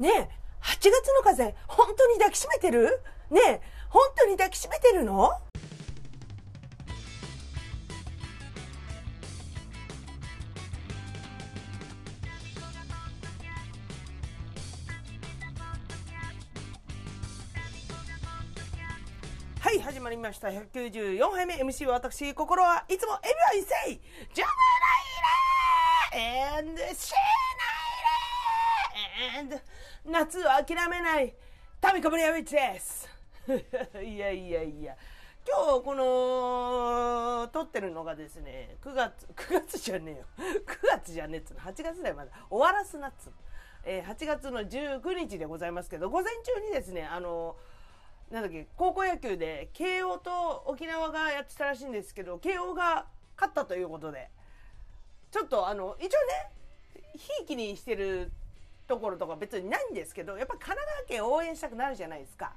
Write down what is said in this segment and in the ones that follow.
ねえ、8月の風、本当に抱きしめてる？ねえ、本当に抱きしめてるの？はい、始まりました。194杯目。MC は私、心はいつもエビは一世ジャムライレー! and シーナイレー! and 夏は諦めないタミコブリアウィッチです。いやいやいや。今日この撮ってるのがですね9月9月じゃねえよ。9月じゃねえっつうの。8月だよまだ。終わらすなっつ、えー8月の19日でございますけど午前中にですねあのなんだっけ高校野球で慶応と沖縄がやってたらしいんですけど慶応が勝ったということで。ちょっとあの一応ねひいきにしてるところとか別にないんですけどやっぱ神奈川県応援したくなるじゃないですか。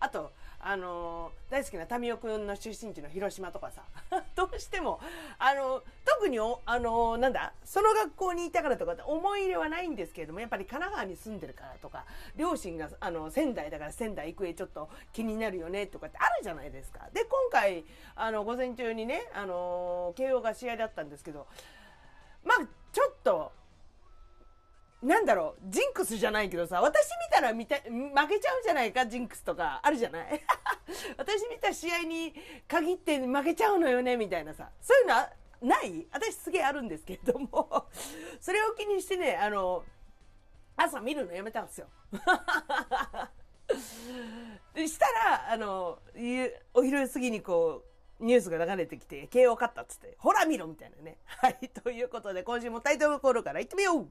あとあの大好きな民生君の出身地の広島とかさ どうしてもあの特におあのなんだその学校にいたからとかって思い入れはないんですけれどもやっぱり神奈川に住んでるからとか両親があの仙台だから仙台育英ちょっと気になるよねとかってあるじゃないですか。で今回あの午前中にねあの慶応が試合だったんですけどまあちょっとなんだろうジンクスじゃないけどさ私見たら見た負けちゃうんじゃないかジンクスとかあるじゃない？私見た試合に限って負けちゃうのよねみたいなさ。そういうのはない？私すげえあるんですけれども。それを気にしてねあの朝見るのやめたんですよ。したらあのお昼過ぎにこうニュースが流れてきて慶応勝ったっつってほら見ろみたいなね。はいということで今週もタイトルコールからいってみよう！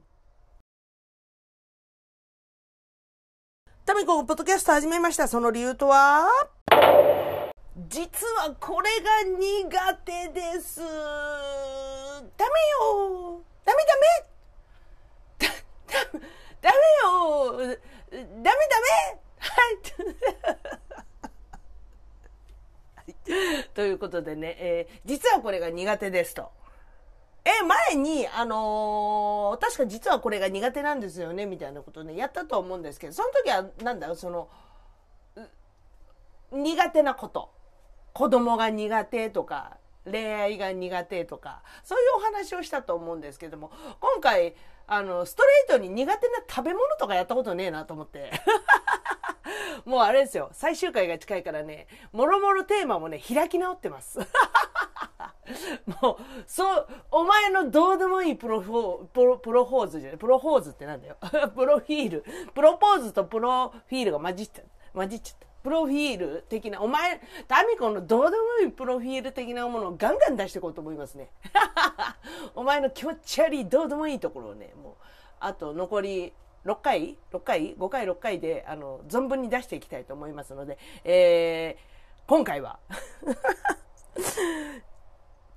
タミコポッドキャスト始めました。その理由とは？実はこれが苦手です。ダメよダメダメだ、だ、ダメよダメダメはい。ということでね、えー実はこれが苦手ですと。え、前に、あのー確か実はこれが苦手なんですよね、みたいなことね、やったと思うんですけど、その時は、なんだろう、その、苦手なこと。子供が苦手とか、恋愛が苦手とか、そういうお話をしたと思うんですけども、今回、あの、ストレートに苦手な食べ物とかやったことねえなと思って。もうあれですよ、最終回が近いからね、もろもろテーマもね、開き直ってます。もう、そう、お前のどうでもいいプロフォー、プロ、プロポーズじゃない、プロポーズってなんだよ。プロフィール。プロポーズとプロフィールが混じっちゃ混じっちゃった。プロフィール的な、お前、タミコのどうでもいいプロフィール的なものをガンガン出していこうと思いますね。お前の気持ち悪いどうでもいいところをね、もう、あと残り6回 ?6 回 ?5 回6回で、あの、存分に出していきたいと思いますので、えー、今回は、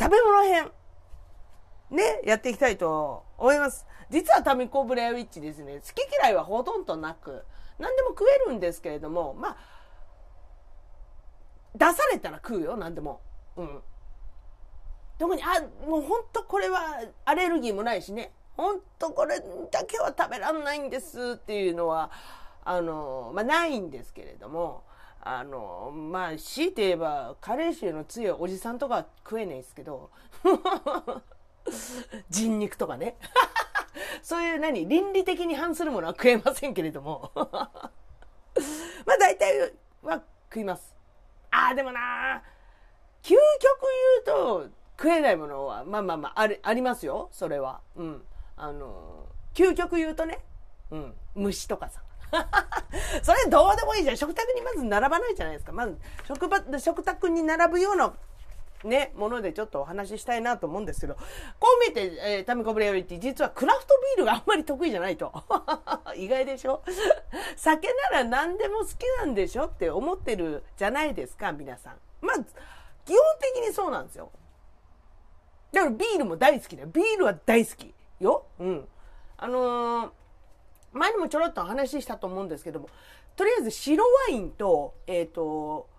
食べ物編、ね、やっていきたいと思います。実はタミコブレアウィッチですね、好き嫌いはほとんどなく、何でも食えるんですけれども、まあ、出されたら食うよ、何でも。うん。特に、あ、もう本当これはアレルギーもないしね、本当これだけは食べらんないんですっていうのは、あの、まあないんですけれども、あの、まあ、強いて言えば、加齢臭の強いおじさんとか食えないですけど、人肉とかね。そういう何倫理的に反するものは食えませんけれども。まあ大体は食います。ああ、でもな究極言うと食えないものは、まあまあまあ、ある、ありますよ。それは。うん。あの、究極言うとね、うん。虫とかさ。それどうでもいいじゃん。食卓にまず並ばないじゃないですか。まず、食場、食卓に並ぶようなね、ものでちょっとお話ししたいなと思うんですけど、こう見て、えータミコブレアリティ、実はクラフトビールがあんまり得意じゃないと。意外でしょ？酒なら何でも好きなんでしょって思ってるじゃないですか、皆さん。まあ、基本的にそうなんですよ。だからビールも大好きだよ。ビールは大好きよ。うん。あのー前にもちょろっとお話ししたと思うんですけども、とりあえず白ワインと、えっ、と、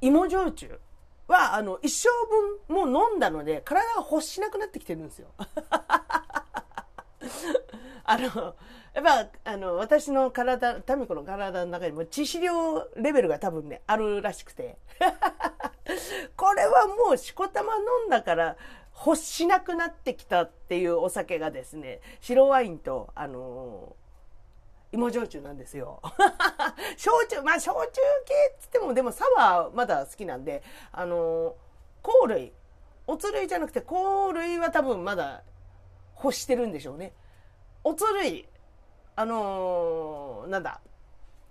芋焼酎は、あの、一生分もう飲んだので、体が欲しなくなってきてるんですよ。あの、やっぱあの私の体タミコの体の中にも致死量レベルが多分ねあるらしくて これはもうしこたま飲んだから欲しなくなってきたっていうお酒がですね白ワインとあの芋焼酎なんですよ。焼酎、まあ焼酎系っつっても、でもサワーまだ好きなんで、あの香類、おつ類じゃなくて香類は多分まだ欲してるんでしょうね。おつ類、あのー、なんだ、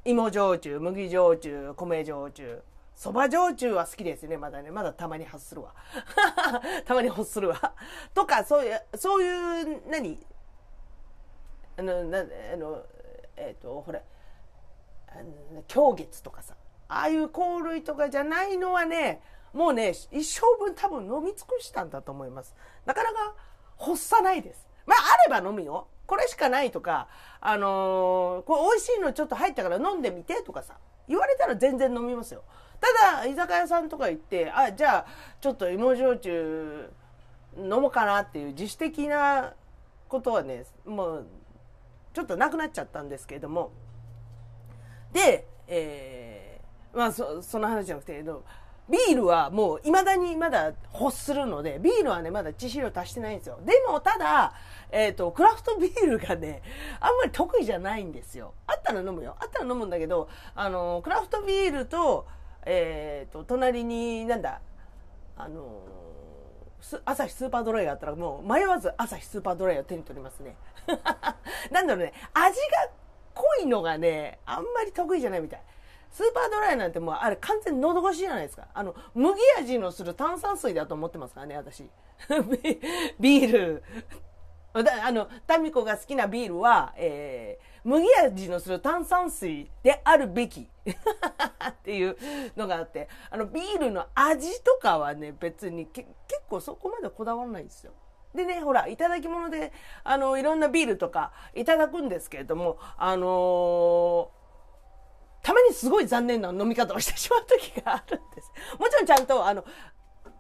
芋焼酎、麦焼酎、米焼酎、そば焼酎は好きですね、まだね。まだたまに発するわ。たまに発するわ。とか、そういう、そういう、何？あの、な、あの、えっ、ー、と、ほら、狂月とかさ、ああいう香類とかじゃないのはね、もうね、一生分多分飲み尽くしたんだと思います。なかなか欲さないです。まあ、あれば飲むよ。これしかないとか、あのー、これ美味しいのちょっと入ったから飲んでみてとかさ、言われたら全然飲みますよ。ただ、居酒屋さんとか行って、あ、じゃあ、ちょっと芋焼酎飲もうかなっていう自主的なことはね、もう、ちょっとなくなっちゃったんですけれども、で、えー、まあそ、その話じゃなくて、ビールはもう未だにまだ欲するので、ビールはね、まだ致死量足してないんですよ。でも、ただ、えっ、ー、と、クラフトビールがね、あんまり得意じゃないんですよ。あったら飲むよ。あったら飲むんだけど、あの、クラフトビールと、えっ、ー、と、隣に、なんだ、あの、朝日スーパードライがあったらもう迷わず朝日スーパードライを手に取りますね。なんだろうね、味が濃いのがね、あんまり得意じゃないみたい。スーパードライなんてもうあれ完全喉越しじゃないですか。あの、麦味のする炭酸水だと思ってますからね、私。ビール。あの、タミコが好きなビールは、えー、麦味のする炭酸水であるべき っていうのがあって、あの、ビールの味とかはね、別に結構そこまでこだわらないんですよ。でね、ほら、いただき物で、あの、いろんなビールとかいただくんですけれども、あのーたまにすごい残念な飲み方をしてしまう時があるんです。もちろんちゃんと、あの、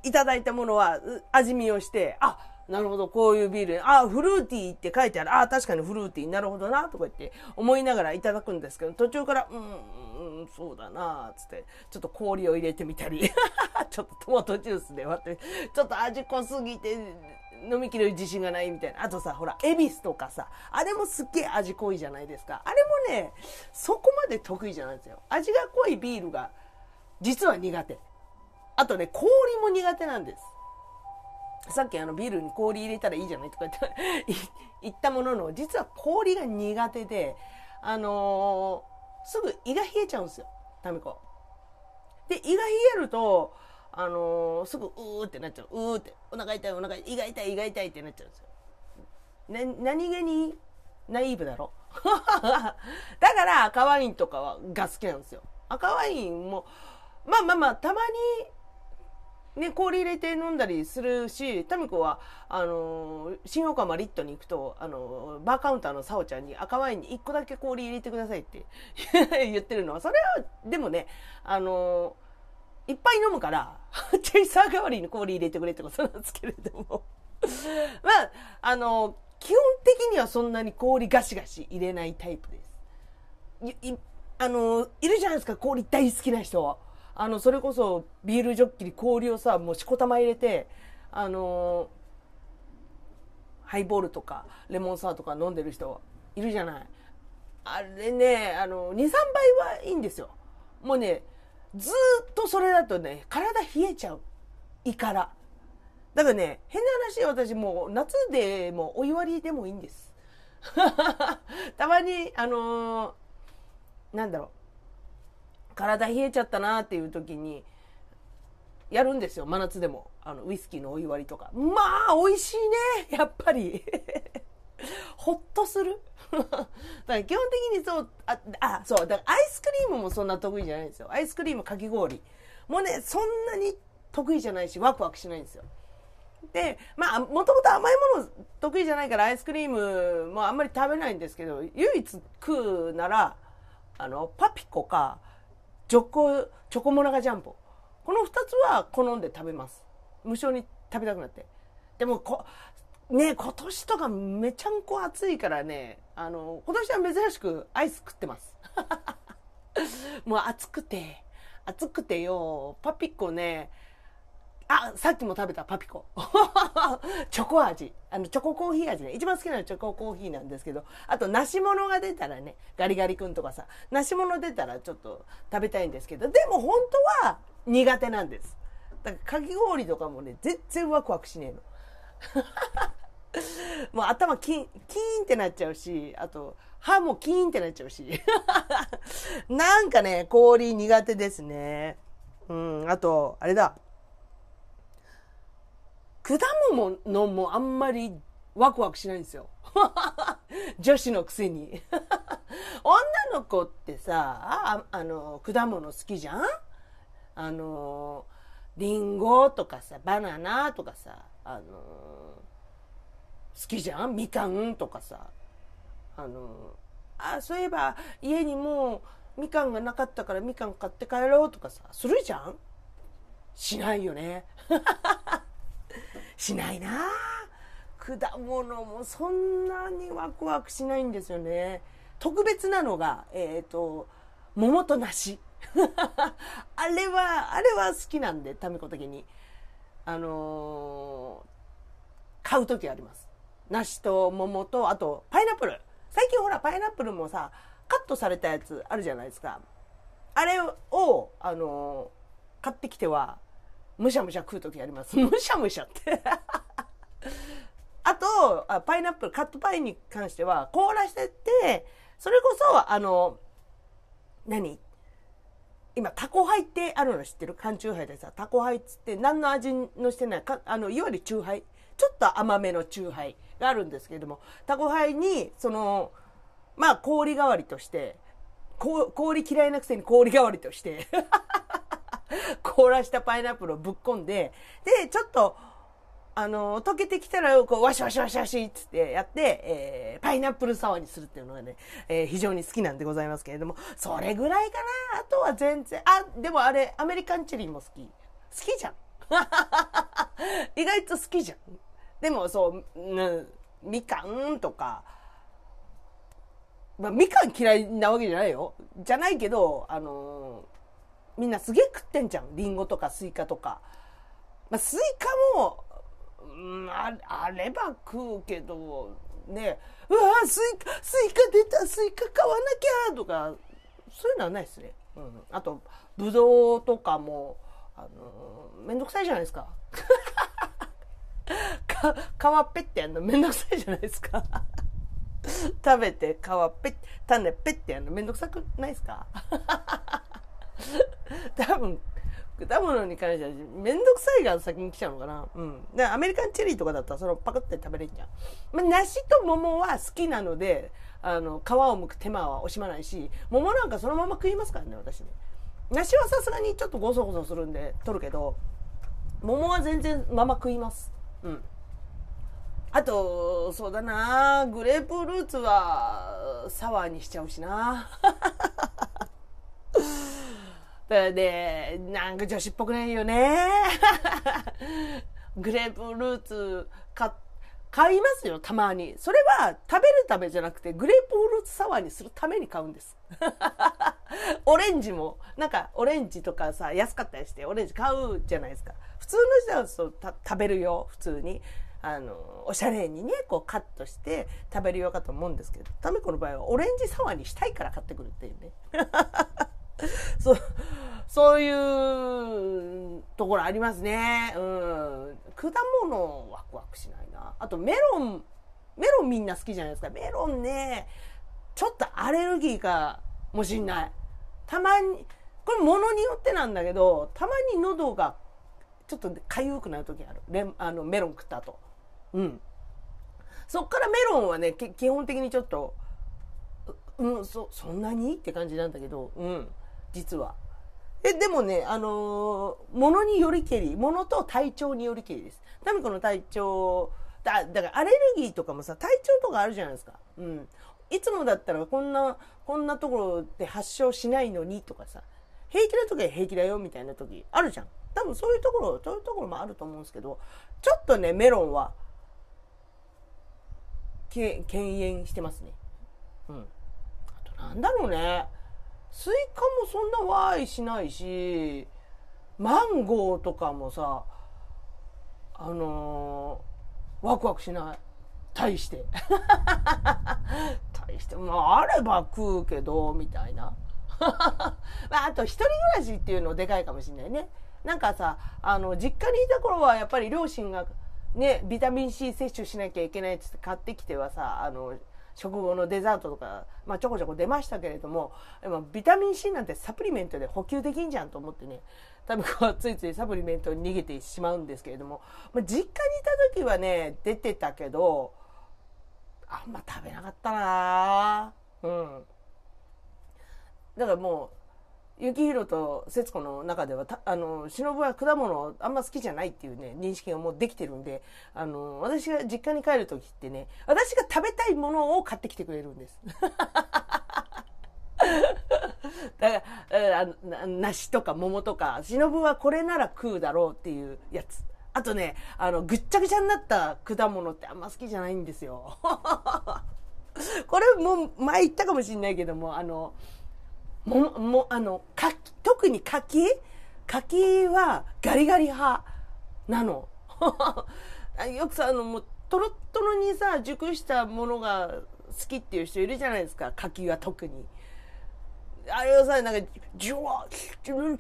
いただいたものは味見をして、あ、なるほど、こういうビール、あ、フルーティーって書いてある、あ、確かにフルーティー、なるほどな、とか言って思いながらいただくんですけど、途中から、うん、うん、そうだな、つって、ちょっと氷を入れてみたり、ちょっとトマトジュースで割って、ちょっと味濃すぎて、飲みきる自信がないみたいな。あとさ、ほら、恵比寿とかさ、あれもすっげえ味濃いじゃないですか。あれもね、そこまで得意じゃないんですよ。味が濃いビールが、実は苦手。あとね、氷も苦手なんです。さっきあのビールに氷入れたらいいじゃないとか言って 言ったものの、実は氷が苦手で、あのー、すぐ胃が冷えちゃうんですよ、タミコ。で、胃が冷えると、あのー、すぐうーってなっちゃう。うーって、お腹痛い、お腹、胃が痛い、胃が痛いってなっちゃうんですよ。な、何気にナイーブだろ だから赤ワインとかはが好きなんですよ。赤ワインも、まあまあまあ、たまに、ね、氷入れて飲んだりするし、タミコは、あのー、新岡マリットに行くと、あのー、バーカウンターのサオちゃんに赤ワインに1個だけ氷入れてくださいって 言ってるのは、それは、でもね、あのーいっぱい飲むから、チェイサー代わりに氷入れてくれってことなんですけれども まあ、あの、基本的にはそんなに氷ガシガシ入れないタイプです。い、いあの、いるじゃないですか、氷大好きな人。あの、それこそビールジョッキに氷をさ、もうしこたま入れて、あの、ハイボールとかレモンサワーとか飲んでる人いるじゃない。あれね、あの、2、3倍はいいんですよ。もうね、ずっとそれだとね、体冷えちゃう。胃から。だからね、変な話、私もう夏でもお湯割りでもいいんです。たまに、あのー、なんだろう、体冷えちゃったなっていう時に、やるんですよ、真夏でも。あの、ウイスキーのお湯割りとか。まあ、美味しいね、やっぱり。ほっとする だから基本的にそう、あ、あ、そう、だからアイスクリームもそんな得意じゃないんですよ。アイスクリームかき氷。もうね、そんなに得意じゃないし、ワクワクしないんですよ。で、まあ、もともと甘いもの得意じゃないからアイスクリームもあんまり食べないんですけど、唯一食うなら、あの、パピコか、チョコ、チョコモナカジャンボ。この2つは好んで食べます。無性に食べたくなって。でもこ、ね、今年とかめちゃんこ暑いからね、あの、今年は珍しくアイス食ってます。もう暑くて、暑くてよ、パピッコね、あ、さっきも食べたパピコ。チョコ味。あの、チョココーヒー味ね。一番好きなのはチョココーヒーなんですけど、あと、梨物が出たらね、ガリガリ君とかさ、梨物出たらちょっと食べたいんですけど、でも本当は苦手なんです。だからかき氷とかもね、全然ワクワクしねえの。もう頭キン、キーンってなっちゃうし、あと、歯もキーンってなっちゃうし。なんかね、氷苦手ですね。うん、あと、あれだ。果物もあんまりワクワクしないんですよ。女子のくせに。女の子ってさ、あの、果物好きじゃん？あの、リンゴとかさ、バナナとかさ、あの好きじゃん？みかんとかさ。あのあそういえば家にもうみかんがなかったからみかん買って帰ろうとかさするじゃん？しないよね。しないな。果物もそんなにワクワクしないんですよね。特別なのがえっ、ー、と桃と梨。あれはあれは好きなんでタミコ的に。あのー、買う時あります。梨と桃と、あと、パイナップル。最近ほら、パイナップルもさ、カットされたやつあるじゃないですか。あれを、あのー、買ってきては、むしゃむしゃ食う時あります。むしゃむしゃって。あとあ、パイナップル、カットパインに関しては、凍らしてって、それこそ、あの、何？今、タコハイってあるの知ってる？缶チューハイでさ、タコハイっつって何の味のしてないか、あの、いわゆるチューハイ。ちょっと甘めのチューハイがあるんですけれども、タコハイに、その、まあ、氷代わりとして、氷嫌いなくせに氷代わりとして凍らしたパイナップルをぶっ込んで、で、ちょっと、あの、溶けてきたら、こう、ワシワシワシワシっつってやって、えー、パイナップルサワーにするっていうのがね、えー、非常に好きなんでございますけれども、それぐらいかな。あとは全然、あ、でもあれ、アメリカンチェリーも好き。好きじゃん。意外と好きじゃん。でもそう、ん、みかんとか、まあ、みかん嫌いなわけじゃないよ。じゃないけど、あのー、みんなすげえ食ってんじゃん。りんごとかスイカとか。まあ、スイカも、うん、ああれば食うけど、ね、うわスイカ、スイカ出た、スイカ買わなきゃとか、そういうのはないですね。うん。あと、ぶどうとかも、あのー、めんどくさいじゃないですか。か、皮ペってやるのめんどくさいじゃないですか。食べて皮ペッ、種ペッてやるのめんどくさくないですか？多分、果物に関してはめんどくさいが先に来ちゃうのかな。うん。で、アメリカンチェリーとかだったらそれをパクって食べれんじゃん。まあ、梨と桃は好きなので、あの、皮を剥く手間は惜しまないし、桃なんかそのまま食いますからね、私ね。梨はさすがにちょっとゴソゴソするんで取るけど、桃は全然まま食います。うん。あと、そうだな、グレープフルーツはサワーにしちゃうしな。で、なんか女子っぽくないよね。グレープフルーツ買買いますよ、たまに。それは食べるためじゃなくて、グレープフルーツサワーにするために買うんです。オレンジも、なんかオレンジとかさ、安かったりしてオレンジ買うじゃないですか。普通の人はそう食べるよ、普通に。あの、おしゃれにね、こうカットして食べるようかと思うんですけど、タメコの場合はオレンジサワーにしたいから買ってくるっていうね。そう、そういうところありますね。うん。果物ワクワクしないな。あとメロン、メロンみんな好きじゃないですか。メロンね、ちょっとアレルギーかもしんない。たまに、これ物によってなんだけど、たまに喉がちょっと痒くなる時ある。レあのメロン食った後。うん。そっからメロンはね、基本的にちょっと、うん、そ、そんなに？って感じなんだけど、うん、実は。え、でもね、あのー、物によりけり、物と体調によりけりです。タミコの体調、だ、だからアレルギーとかもさ、体調とかあるじゃないですか。うん。いつもだったらこんな、こんなところで発症しないのにとかさ、平気な時は平気だよみたいな時あるじゃん。多分そういうところ、そういうところもあると思うんですけど、ちょっとね、メロンは、け敬遠してますねうんあとなんだろうねスイカもそんなわーいしないしマンゴーとかもさあのー、ワクワクしない。大して。大して。まああれば食うけどみたいな。まあ、あと一人暮らしっていうのでかいかもしれないね。なんかさあの実家にいた頃はやっぱり両親がねビタミン C 摂取しなきゃいけないっつって買ってきてはさあの食後のデザートとか、まあ、ちょこちょこ出ましたけれどもビタミン C なんてサプリメントで補給できんじゃんと思ってね多分こうついついサプリメントに逃げてしまうんですけれども、まあ、実家にいた時はね出てたけどあんま食べなかったなうん。だからもう幸宏と節子の中ではあの忍は果物あんま好きじゃないっていうね認識がもうできてるんであの私が実家に帰る時ってね私が食べたいものを買ってきてくれるんです。だからあ梨とか桃とか忍はこれなら食うだろうっていうやつあとねあのぐっちゃぐちゃになった果物ってあんま好きじゃないんですよ これも前言ったかもしれないけどもあのも、も、あの、か特に柿？柿はガリガリ派なの。よくさ、あの、もう、とろっとろにさ、熟したものが好きっていう人いるじゃないですか。柿は特に。あれをさ、なんか、ジュワー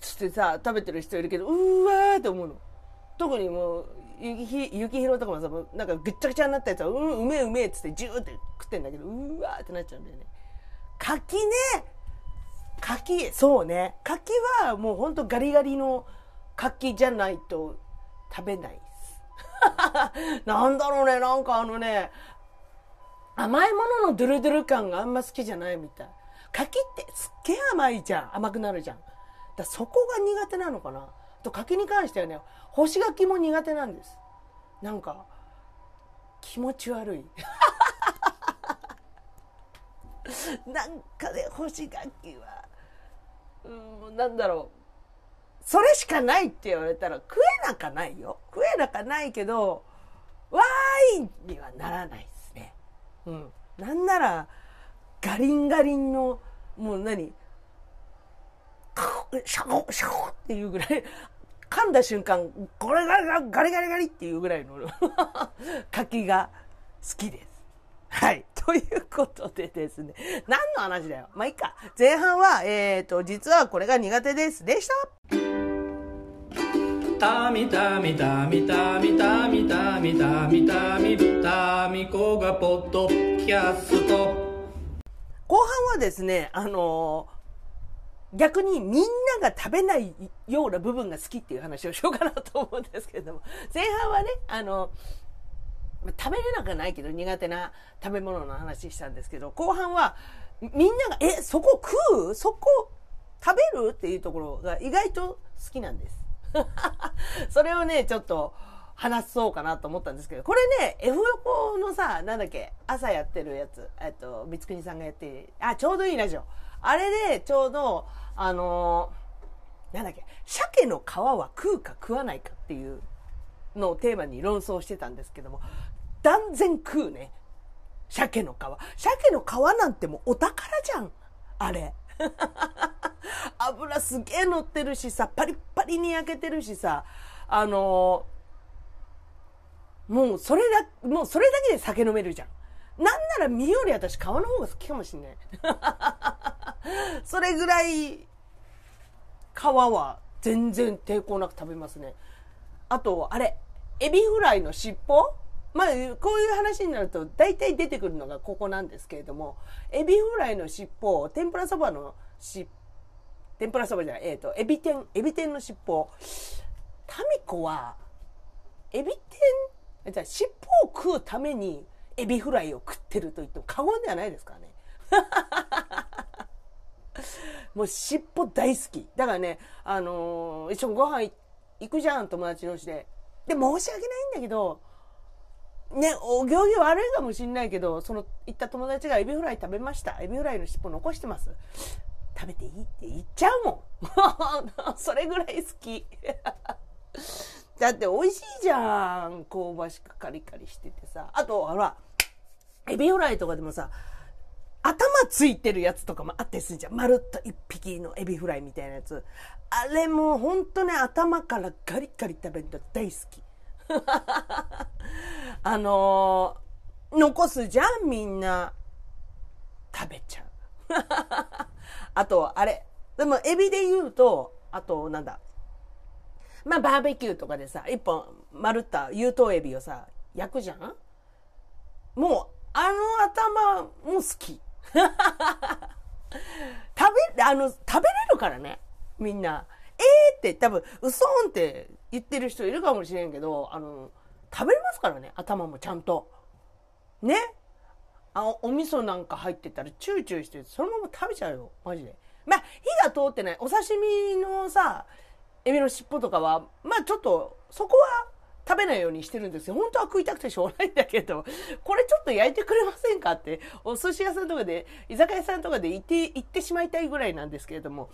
つってさ、食べてる人いるけど、うわーって思うの。特にもう、ゆきゆきひろとかもさ、もうなんかぐっちゃぐちゃになったやつは、うん、うめえうめえっつってジューって食ってんだけど、うわーってなっちゃうんだよね。柿ね柿そうね。柿はもうほんとガリガリの柿じゃないと食べないです。なんだろうね。なんかあのね甘いもののドゥルドゥル感があんま好きじゃないみたい。柿ってすっげえ甘いじゃん。甘くなるじゃん。だそこが苦手なのかな。と柿に関してはね干し柿も苦手なんです。なんか気持ち悪い。なんかね干し柿は。うんなんだろう。それしかないって言われたら食えなかないよ。食えなかないけどわーいにはならないですね。うん。なんならガリンガリンのもう何シャコシャコっていうぐらい噛んだ瞬間これがガリガリガリっていうぐらいの 柿が好きです。はい。ということでですね。何の話だよ。まあ、いいか。前半は、えっ、ー、と、実はこれが苦手です。でした。たみたみたみたみたみたみたみたみたみこがポッドキャスト。後半はですね、あのー、逆にみんなが食べないような部分が好きっていう話をしようかなと思うんですけれども、前半はね、あの食べれなくはないけど苦手な食べ物の話したんですけど後半はみんなが「えそこ食う？そこ食べる?」っていうところが意外と好きなんです。それをねちょっと話そうかなと思ったんですけどこれね F 横のさなんだっけ朝やってるやつえっと光国さんがやってあちょうどいいラジオあれでちょうどあの、なんだっけ鮭の皮は食うか食わないかっていうのをテーマに論争してたんですけども断然食うね。鮭の皮。鮭の皮なんてもうお宝じゃん。あれ。油すげえ乗ってるしさ、パリッパリに焼けてるしさ、あのー、もうそれだ、もうそれだけで酒飲めるじゃん。なんなら身より私皮の方が好きかもしんない。それぐらい皮は全然抵抗なく食べますね。あと、あれ、エビフライの尻尾？まあ、こういう話になると大体出てくるのがここなんですけれども、エビフライの尻尾、天ぷらそばのし、天ぷらそばじゃない、えっ、ー、と、エビ天、エビ天の尻尾。タミコは、エビ天、じゃ尻尾を食うためにエビフライを食ってると言っても過言ではないですからね。もう尻尾大好き。だからね、あのー、一緒にご飯行くじゃん、友達同士で。で、申し訳ないんだけど、ね、お行儀悪いかもしんないけど、その、行った友達がエビフライ食べました。エビフライの尻尾残してます。食べていいって言っちゃうもん。それぐらい好き。だって美味しいじゃん。香ばしくカリカリしててさ。あと、ほら、エビフライとかでもさ、頭ついてるやつとかもあったりするじゃん。まるっと一匹のエビフライみたいなやつ。あれもうほんとね、頭からガリガリ食べるの大好き。あのー、残すじゃん、みんな。食べちゃう。あと、あれ。でも、エビで言うと、あと、なんだ。まあ、バーベキューとかでさ、一本丸った有頭エビをさ、焼くじゃんもう、あの頭も好き。食べ、あの、食べれるからね。みんな。えーって多分、うそんって言ってる人いるかもしれんけど、あの、食べれますからね。頭もちゃんと。ねあお味噌なんか入ってたらチューチューしてそのまま食べちゃうよ。マジで。まあ、火が通ってない。お刺身のさ、エビの尻尾とかは、まあちょっと、そこは食べないようにしてるんですよ。本当は食いたくてしょうがないんだけど、これちょっと焼いてくれませんかって、お寿司屋さんとかで、居酒屋さんとかで言って、言ってしまいたいぐらいなんですけれども、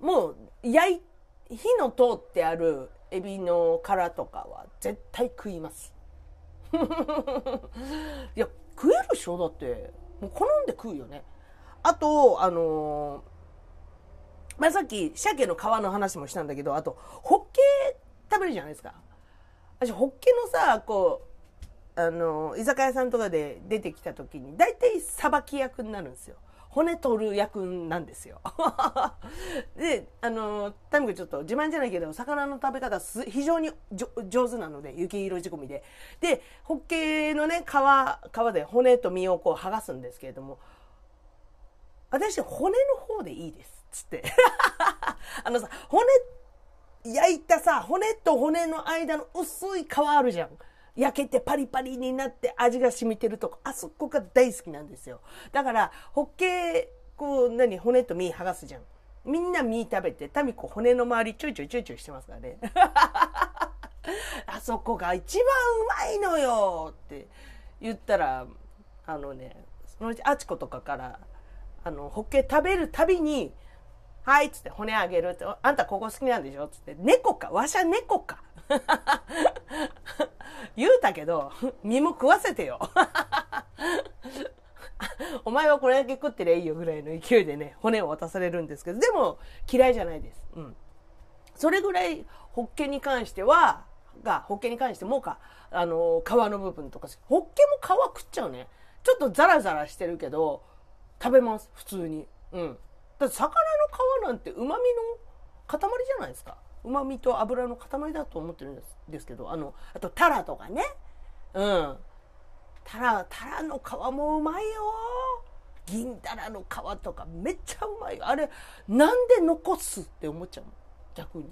もう、焼い、火の通ってあるエビの殻とかは絶対食います。いや、食えるでしょ？だって。もう好んで食うよね。あと、あのーまあ、さっき鮭の皮の話もしたんだけど、あと、ホッケ食べるじゃないですか。私、ホッケのさ、こう、あの、居酒屋さんとかで出てきた時に、大体さばき役になるんですよ。骨取る役なんですよ。で、あの、タミ君ちょっと自慢じゃないけど、魚の食べ方す非常に上手なので、雪色仕込みで。で、ホッケーのね、皮、皮で骨と身をこう剥がすんですけれども、私、骨の方でいいです。つって。あのさ、骨、焼いたさ、骨と骨の間の薄い皮あるじゃん。焼けてパリパリになって味が染みてるとこ、あそこが大好きなんですよ。だから、ホッケーこう、何、骨と身剥がすじゃん。みんな身食べて、タミコ骨の周りちょいちょいちょいちょいしてますからね。あそこが一番うまいのよって言ったら、あのね、そのうちあちことかから、あの、ホッケー食べるたびに、はいっつって骨あげるって、あんたここ好きなんでしょっつって、猫かわしゃ猫か 言うたけど、身も食わせてよ。お前はこれだけ食ってりゃいいよぐらいの勢いでね、骨を渡されるんですけど、でも嫌いじゃないです。うん。それぐらい、ホッケに関しては、が、ホッケに関してもか、あの、皮の部分とか、ホッケも皮食っちゃうね。ちょっとザラザラしてるけど、食べます、普通に。うん。だって魚の皮なんて旨味の塊じゃないですか。旨味と油の塊だと思ってるんですですけど、あの、あとタラとかね。うん。タラ、タラの皮もうまいよ。銀タラの皮とかめっちゃうまいよ。あれ、なんで残すって思っちゃう逆に。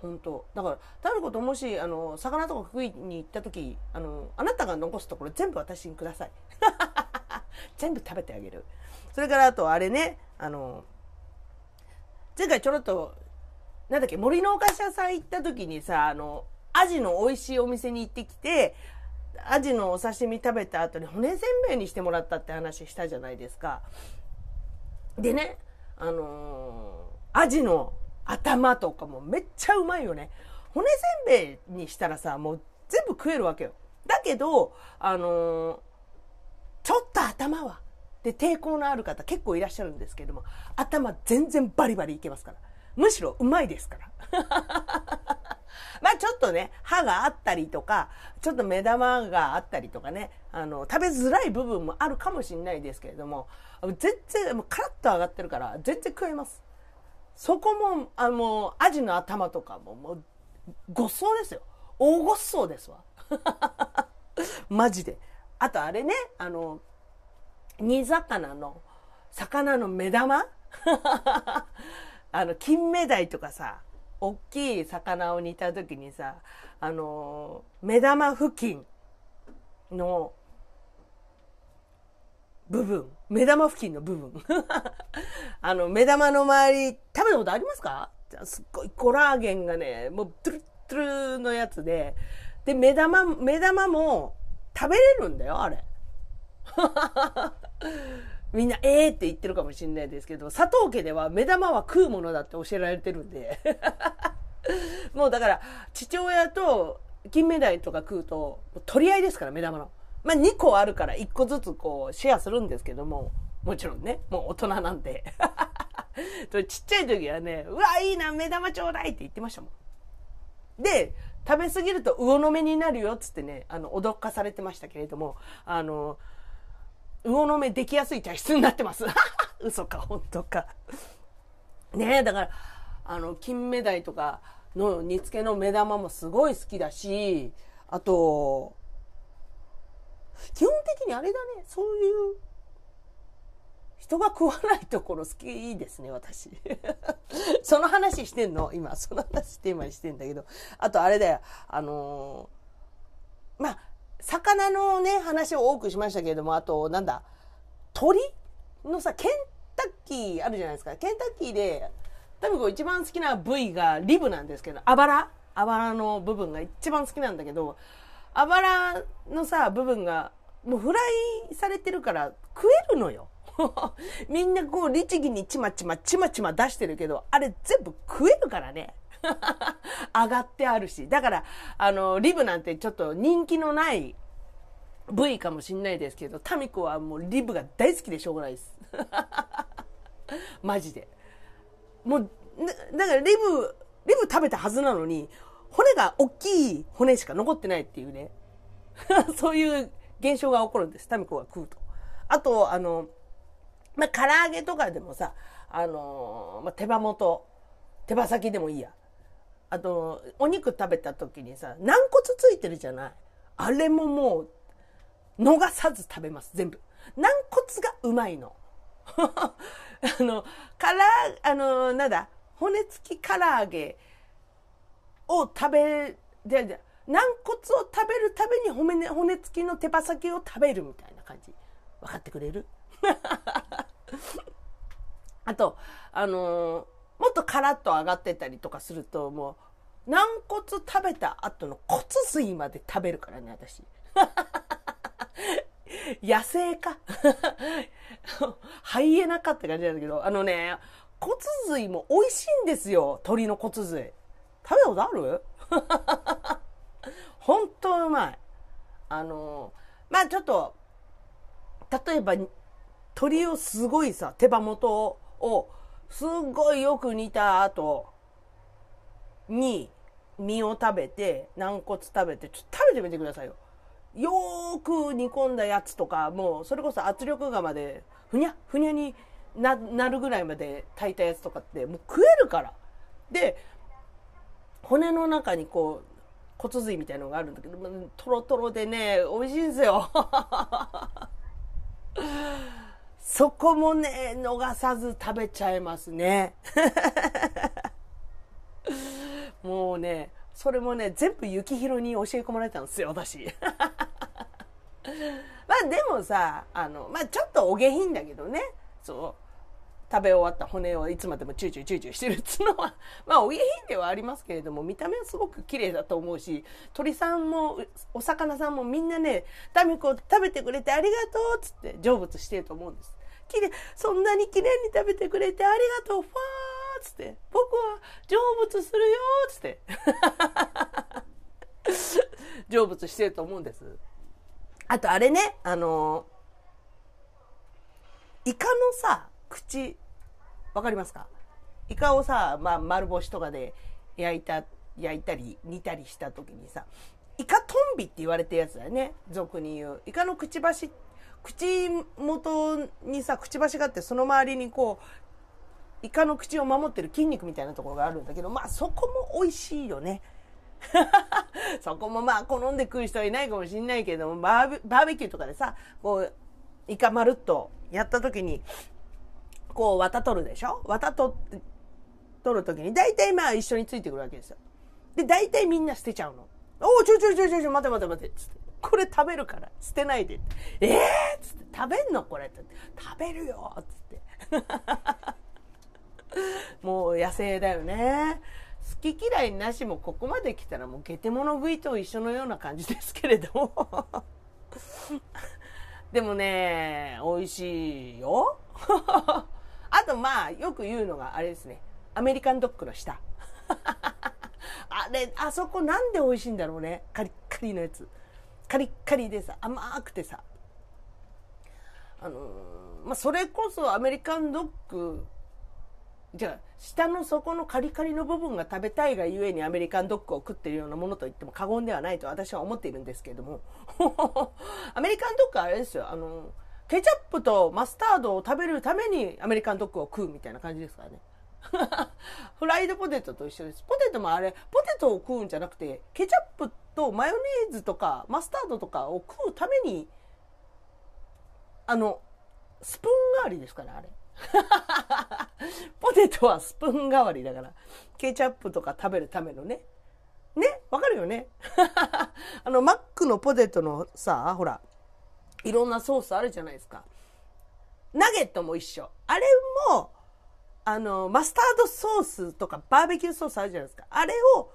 本当だから、タることもし、あの、魚とか食いに行った時、あの、あなたが残すところ全部私にください。全部食べてあげる。それからあとあれね、あの、前回ちょろっと、なんだっけ、森のお菓子屋さん行った時にさ、あの、アジの美味しいお店に行ってきて、アジのお刺身食べた後に骨せんべいにしてもらったって話したじゃないですか。でね、あのー、アジの頭とかもめっちゃうまいよね。骨せんべいにしたらさ、もう全部食えるわけよ。だけど、あのー、ちょっと頭はで、抵抗のある方結構いらっしゃるんですけども、頭全然バリバリいけますから。むしろうまいですから。まあちょっとね、歯があったりとか、ちょっと目玉があったりとかね、あの、食べづらい部分もあるかもしれないですけれども、全然、もうカラッと上がってるから、全然食えます。そこも、あの、アジの頭とかも、もう、ごっそうですよ。大ごっそうですわ。マジで。あとあれね、あの、煮魚の、魚の目玉？あの、金目鯛とかさ、大きい魚を煮た時にさ、あの目玉付近の部分、目玉付近の部分。あの、目玉の周り、食べたことありますか？すっごいコラーゲンがね、もうトゥルトゥルのやつで、で、目玉、目玉も食べれるんだよ、あれ。みんな、ええー、って言ってるかもしれないですけど、佐藤家では目玉は食うものだって教えられてるんで。もうだから、父親と金目鯛とか食うと、取り合いですから、目玉の。まあ2個あるから1個ずつこうシェアするんですけども、もちろんね、もう大人なんで。ちっちゃい時はね、うわ、いいな、目玉ちょうだいって言ってましたもん。で、食べ過ぎると魚の目になるよっつってね、あの、脅かされてましたけれども、あの、魚の目できやすい体質になってます。嘘か、本当か。ねえ、だから、あの、金目鯛とかの煮付けの目玉もすごい好きだし、あと、基本的にあれだね、そういう人が食わないところ好きですね、私。その話してんの？今、その話テーマにしてんだけど。あとあれだよ、あのー、まあ、魚のね、話を多くしましたけれども、あと、なんだ、鳥のさ、ケンタッキーあるじゃないですか。ケンタッキーで、多分こう一番好きな部位がリブなんですけど、あばらあばらの部分が一番好きなんだけど、あばらのさ、部分が、もうフライされてるから食えるのよ。みんなこう律儀にちまちまちまちま出してるけど、あれ全部食えるからね。上がってあるし。だから、あの、リブなんてちょっと人気のない部位かもしんないですけど、タミコはもうリブが大好きでしょうがないです。マジで。もう、だからリブ、リブ食べたはずなのに、骨が大きい骨しか残ってないっていうね。そういう現象が起こるんです。タミコが食うと。あと、あの、まあ、唐揚げとかでもさ、あのまあ、手羽元、手羽先でもいいや。あと、お肉食べた時にさ、軟骨ついてるじゃない？あれももう、逃さず食べます、全部。軟骨がうまいの。あの、からあの、なんだ、骨付き唐揚げを食べ、で、で軟骨を食べるために骨骨付きの手羽先を食べるみたいな感じ。分かってくれる？あと、あのー、もっとカラッと上がってたりとかすると、もう、軟骨食べた後の骨髄まで食べるからね、私。野生か？ハイエナかって感じなんだけど、あのね、骨髄も美味しいんですよ、鳥の骨髄。食べたことある？本当うまい。あのまあちょっと、例えば鶏をすごいさ、手羽元をすっごいよく煮た後に身を食べて、軟骨食べて、ちょっと食べてみてくださいよ。よーく煮込んだやつとか、もうそれこそ圧力釜でふにゃふにゃになるぐらいまで炊いたやつとかってもう食えるから。で、骨の中にこう骨髄みたいのがあるんだけど、トロトロでね、美味しいんですよ。そこもね、逃さず食べちゃいますね。もうね、それもね、全部幸宏に教え込まれたんですよ、私。まあでもさ、あの、まあちょっとお下品だけどね、そう。食べ終わった骨をいつまでもチューチューチューチューしてるっつうのは、まあお下品ではありますけれども、見た目はすごく綺麗だと思うし、鳥さんも、お魚さんもみんなね、タミコ食べてくれてありがとうっつって成仏してると思うんです。きれそんなに綺麗に食べてくれてありがとう、ファーっつって、僕は成仏するよっつって。成仏してると思うんです。あとあれね、あの、イカのさ、口、わかりますか？イカをさ、まあ、丸干しとかで焼いた、焼いたり煮たりした時にさ、イカトンビって言われてるやつだよね。俗に言う。イカのくちばしって、口元にさ、くちばしがあって、その周りにこう、イカの口を守ってる筋肉みたいなところがあるんだけど、まあそこも美味しいよね。そこもまあ好んで食う人はいないかもしんないけどバーベバーベキューとかでさ、こう、イカまるっとやった時に、こう綿取るでしょ？綿取って、取る時に、大体まあ一緒についてくるわけですよ。で、大体みんな捨てちゃうの。おお、ちょちょちょちょちょ、待て待て待て、つって。これ食べるから、捨てないで。ええー、つって、食べんの？これって。食べるよっつって。もう野生だよね。好き嫌いなしもここまで来たらもうゲテモノ食いと一緒のような感じですけれども。でもね、美味しいよ。あとまあ、よく言うのがあれですね。アメリカンドッグの下。あれ、あそこなんで美味しいんだろうね。カリッカリのやつ。カリッカリでさ甘くてさ。あのー、まあそれこそアメリカンドッグじゃあ下の底のカリカリの部分が食べたいがゆえにアメリカンドッグを食ってるようなものと言っても過言ではないと私は思っているんですけれども。アメリカンドッグはあれですよ。あのケチャップとマスタードを食べるためにアメリカンドッグを食うみたいな感じですからね。フライドポテトと一緒です。ポテトもあれポテトを食うんじゃなくてケチャップとマヨネーズとかマスタードとかを食うためにあのスプーン代わりですからあれ ポテトはスプーン代わりだから。ケチャップとか食べるためのね。ね？わかるよね？あの、マックのポテトのさ、ほら、いろんなソースあるじゃないですか。ナゲットも一緒。あれも、あの、マスタードソースとかバーベキューソースあるじゃないですか。あれを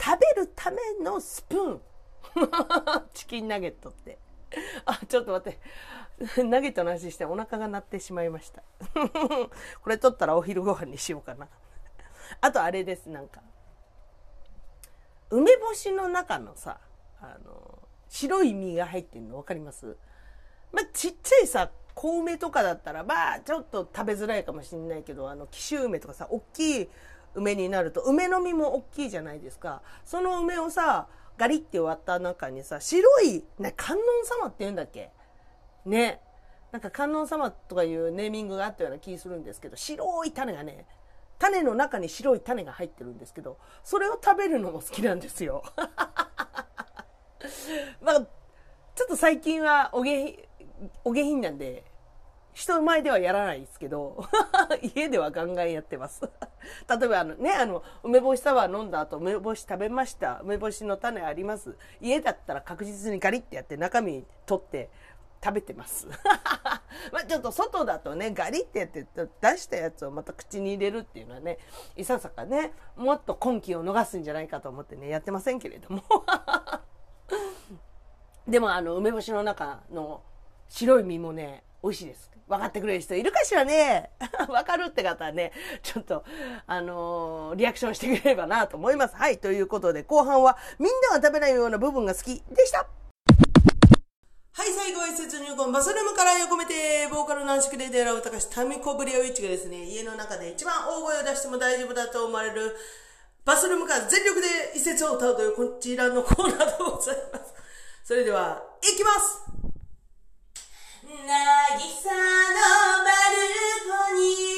食べるためのスプーン。チキンナゲットって。あ、ちょっと待って。ナゲットの話してお腹が鳴ってしまいました。これ取ったらお昼ご飯にしようかな。あとあれです、なんか。梅干しの中のさ、あの、白い実が入ってるの分かります？まあ、ちっちゃいさ、小梅とかだったら、まあ、ちょっと食べづらいかもしれないけど、あの、紀州梅とかさ、大きい梅になると、梅の実も大きいじゃないですか。その梅をさ、ガリって割った中にさ、白い、ね、観音様って言うんだっけ？ね。なんか観音様とかいうネーミングがあったような気するんですけど、白い種がね、種の中に白い種が入ってるんですけど、それを食べるのも好きなんですよ。まあ、ちょっと最近はお下お下品なんで、人前ではやらないですけど、家ではガンガンやってます。例えばあのね、あの、梅干しサワー飲んだ後、梅干し食べました。梅干しの種あります。家だったら確実にガリってやって中身取って食べてます。まあちょっと外だとね、ガリってやって出したやつをまた口に入れるっていうのはね、いささかね、もっと根気を逃すんじゃないかと思ってね、やってませんけれども。でもあの、梅干しの中の白い実もね、美味しいです。分かってくれる人いるかしらね 分かるって方はね、ちょっと、あのー、リアクションしてくれればなと思います。はい、ということで、後半は、みんなが食べないような部分が好きでした。はい、最後は一節入魂、バスルームから横めて、ボーカル軟式で出会う高橋タミコブリオイチがですね、家の中で一番大声を出しても大丈夫だと思われる、バスルームから全力で一節を歌うというこちらのコーナーでございます。それでは、いきます渚のバルコニー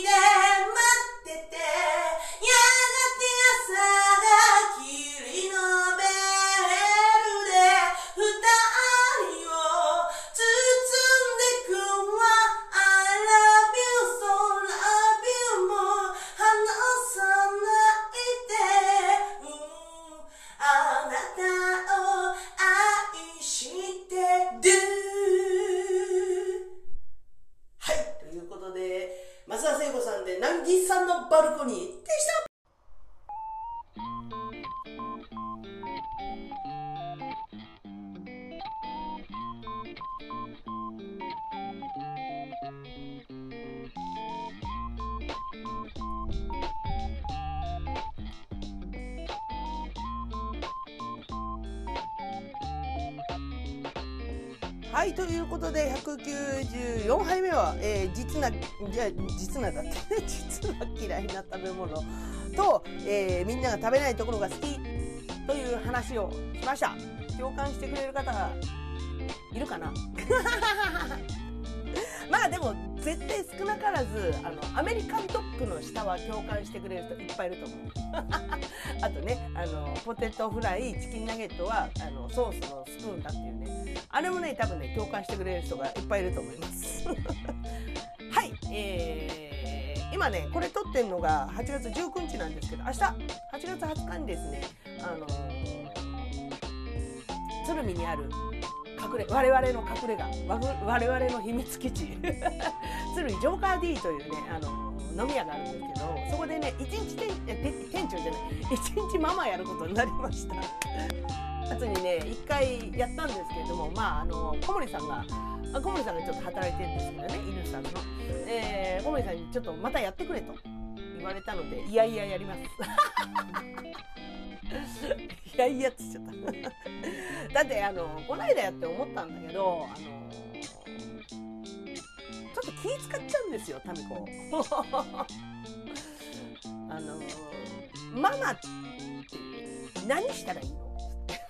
バルコニー。はいということで194杯目は、えー、実なじゃ実なだって 実は嫌いな食べ物。と、えー、みんなが食べないところが好き。という話をしました。共感してくれる方がいるかな？まあでも絶対少なからずあのアメリカンドッグの下は共感してくれる人いっぱいいると思う。あとねあのポテトフライチキンナゲットはあのソースのスプーンだっていう。あれもね多分ね共感してくれる人がいっぱいいると思います。はいえー、今ねこれ撮ってるのが8月19日なんですけど明日8月20日にですねあのー、鶴見にある隠れ我々の隠れ家我々の秘密基地 鶴見ジョーカー D というねあの飲み屋があるんですけどそこでね一日店店長じゃない一日ママやることになりました。夏にね一回やったんですけれどもまああの小森さんが小森さんがちょっと働いてるんですけどね犬さんの、えー、小森さんにちょっとまたやってくれと言われたのでいやいややります。いやいやっつっちゃった。だってあのこの間やって思ったんだけどあのちょっと気使っちゃうんですよタミコ。あのママって何したらいい？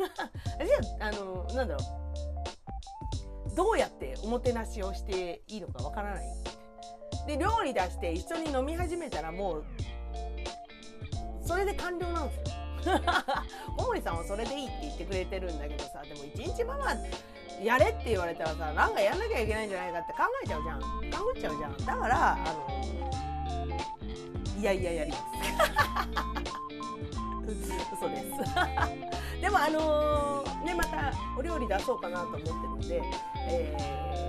じゃああのなんだろう。どうやっておもてなしをしていいのかわからない。で料理出して一緒に飲み始めたらもうそれで完了なんですよ。小森さんはそれでいいって言ってくれてるんだけどさでも一日ママやれって言われたらさなんかやんなきゃいけないんじゃないかって考えちゃうじゃん。考えちゃうじゃん。だからあのいやいややります。嘘です。でもあのー、ねまたお料理出そうかなと思ってるんで、え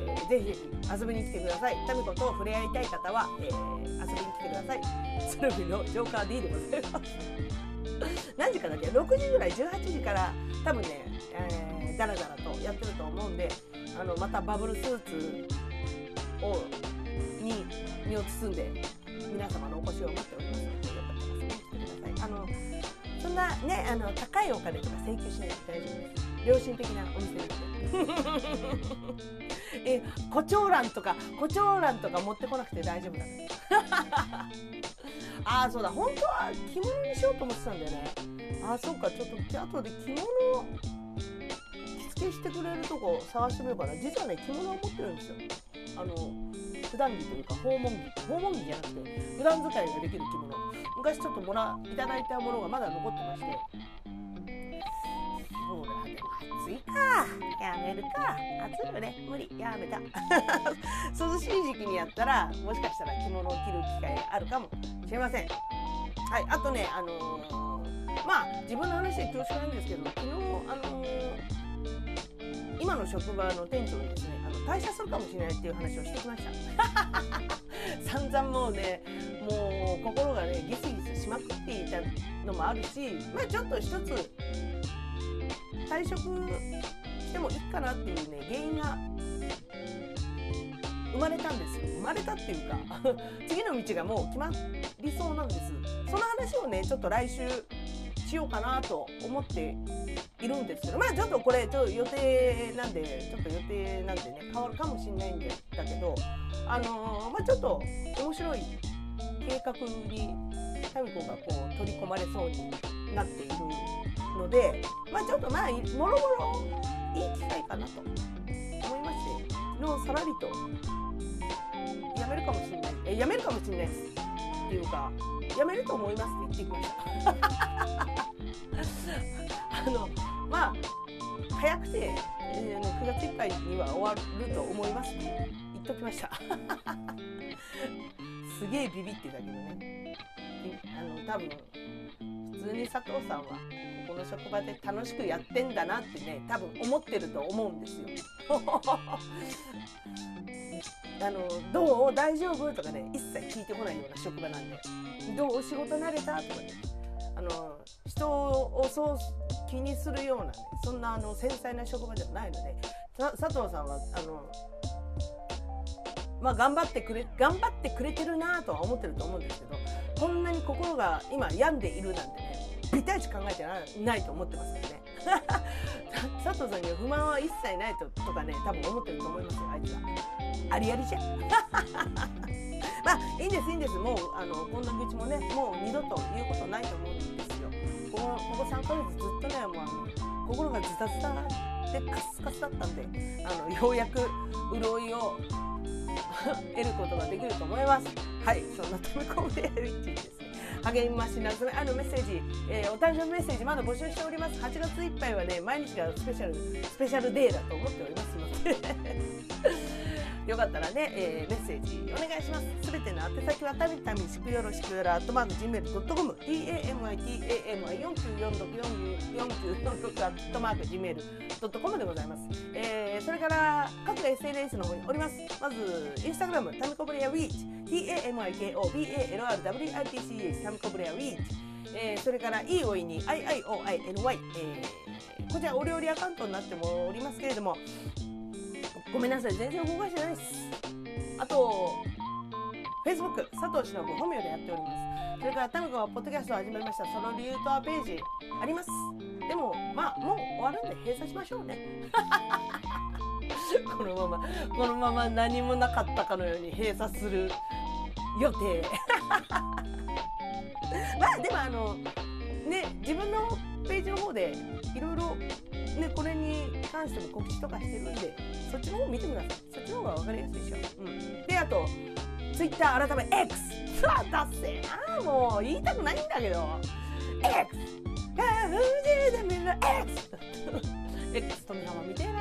ー、ぜひ遊びに来てください。タミコと触れ合いたい方は、えー、遊びに来てください。スルビのジョーカー D でございます。何時かだっけ？6時ぐらい18時から多分ね、えー、だらだらとやってると思うんであのまたバブルスーツをに身を包んで皆様のお越しを待っております。んなねあの高いお金とか請求しないで大丈夫です。良心的なお店なんでえ胡蝶蘭とか胡蝶蘭とか持ってこなくて大丈夫だ ああそうだ本当は着物にしようと思ってたんだよねああそっかちょっと後で着物着付けしてくれるとこ探してみようかな。実はね着物を持ってるんですよ。あの普段着というか訪問着訪問着じゃなくて普段使いができる着物。昔ちょっともらいただいたものがまだ残ってまして。そうだでも暑いか。やめるか。暑いよね。無理。やめた。涼しい時期にやったらもしかしたら着物を着る機会があるかもしれません。はいあとねあのー、まあ自分の話で恐縮なんですけど昨日あのー、今の職場の店長にですねあの退社するかもしれないっていう話をしてきました。散々もうねもう心がねギスギスしまくっていたのもあるしまあちょっと一つ退職してもいいかなっていうね原因が生まれたんですよ。生まれたっていうか 次の道がもう決まりそうなんです。その話をねちょっと来週しようかなと思っているんですけどまあちょっとこれちょっと予定なんでちょっと予定なんでね変わるかもしれないんだけどあのー、まあちょっと面白い計画にタミコがこう取り込まれそうになっているのでまあちょっとまあもろもろいい機会かなと思いまして昨日さらりとやめるかもしれない。えやめるかもしれないっていうかやめると思いますって言ってきました。あのまあ早くて、えー、9月いっぱいには終わると思いますって言っときました。すげえビビってたけどね。あの多分普通に佐藤さんはここの職場で楽しくやってんだなってね多分思ってると思うんですよ。あのどう？大丈夫？とかね一切聞いてこないような職場なんで。どう？お仕事慣れた？とかね。あの人をそう気にするようなねそんなあの繊細な職場ではないので佐藤さんはあのまあ頑張ってくれ頑張ってくれてるなとは思ってると思うんですけどこんなに心が今病んでいるなんてねビタイチ考えてないと思ってますよね。佐藤さんには不満は一切ないととかね多分思ってると思いますよあいつは。ありありじゃ。ん まあいいんですいいんです。もうあのこんな愚痴もねもう二度と言うことないと思うんですよ。ここここ3ヶ月ずっとねもうあの心がズタズタでカスカスだったんであのようやく潤いを得ることができると思います。はいそんな飛び込むレアウィッチです。励ましなあのメッセージ、えー、お誕生日メッセージまだ募集しております。8月いっぱいはね毎日がスペシャルスペシャルデーだと思っておりますので。よかったらね、えー、メッセージお願いします。すべての宛先はたびたびしくよろしくよら、アットマーク Gmail.com、tamity,amy,494,494,4 アットマーク Gmail.com でございます。えー、それから各 SNS の方におります。まず、インスタグラム、タミコブレアウィーチ、tamikobalrwitch、タミコブレアウィーチ、えー、それから e おいに iioiny、えー、こちらお料理アカウントになってもおりますけれども、ごめんなさい。全然動かしてないです。あと Facebook 佐藤忍本名でやっております。それからタミコはポッドキャストを始めました。その理由とはページ。あります。でもまあもう終わるんで閉鎖しましょうね。このままこのまま何もなかったかのように閉鎖する予定。まあでもあのね自分のページの方でいろいろねこれに関しても告知とかしてるんでそっちの方見てください。そっちの方が分かりやすいでしょ、うん、であと Twitter 改め X さあ達成な。もう言いたくないんだけど。X あフジダメな X X 富浜みてえな。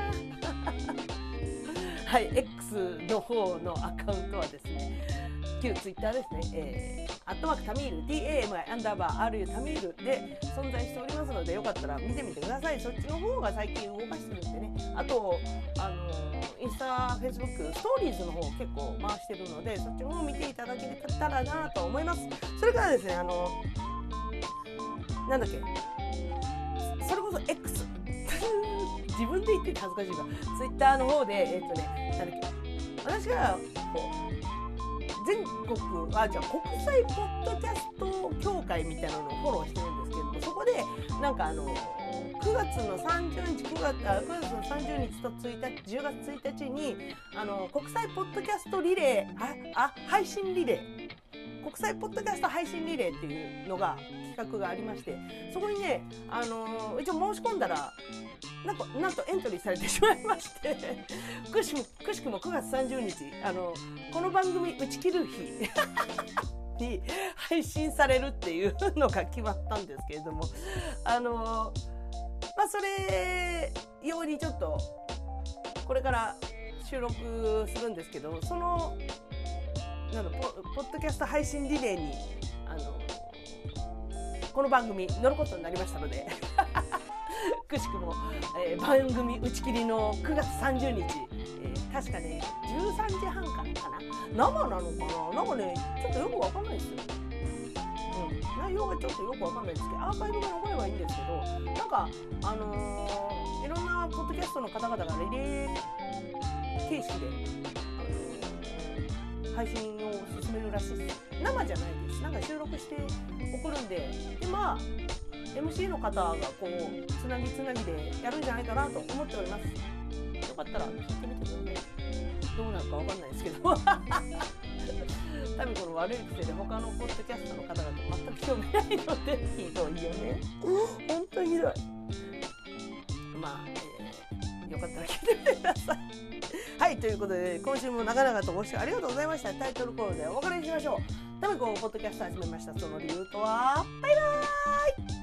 はい X の方のアカウントはですね旧ツイッターですね、えー、アットマークタミール TAMI アンダーバー RU タミールで存在しておりますのでよかったら見てみてください。そっちの方が最近動かしてるんでね。あとあのインスタフェイスブックストーリーズの方結構回してるのでそっちの方見ていただけたらなと思います。それからですねあのなんだっけ。それこそ X 自分で言ってて恥ずかしいがツイッターの方でえっ、ー、とねなんだっけ。私がこう全国あじゃあ国際ポッドキャスト協会みたいなのをフォローしてるんですけれどもそこでなんかあの9月の30日9月あ9月の30日と1日10月1日にあの国際ポッドキャストリレーああ配信リレー。国際ポッドキャスト配信リレーっていうのが企画がありましてそこにね、あの一応申し込んだらなんかなんとエントリーされてしまいまして くしくしくも9月30日あのこの番組打ち切る日 に配信されるっていうのが決まったんですけれどもあのまあそれ用にちょっとこれから収録するんですけどそのなんポッドキャスト配信リレーにこの番組乗ることになりましたのでくしくも、えー、番組打ち切りの9月30日、えー、確かね13時半からかな。生なのかな？なんかねちょっとよくわかんないですよ、うん、内容がちょっとよくわかんないですけどアーカイブが残ればいいんですけどなんかあのー、いろんなポッドキャストの方々がリレー形式で、配信を進めるらしいです生じゃないですなんか収録して送るんででまあ MC の方がこうつなぎつなぎでやるんじゃないかなと思っておりますよかったら聞いてみてくださいどうなるかわかんないですけど多分この悪い癖で他のポッドキャストの方々全く興味ないのでひどいよね本当にひどいまあ、えー、よかったら聞いてみてくださいはいということで今週も長々とご視聴ありがとうございました。タイトルコールでお別れしましょう。タミコポッドキャスト始めました。その理由とはバイバーイ。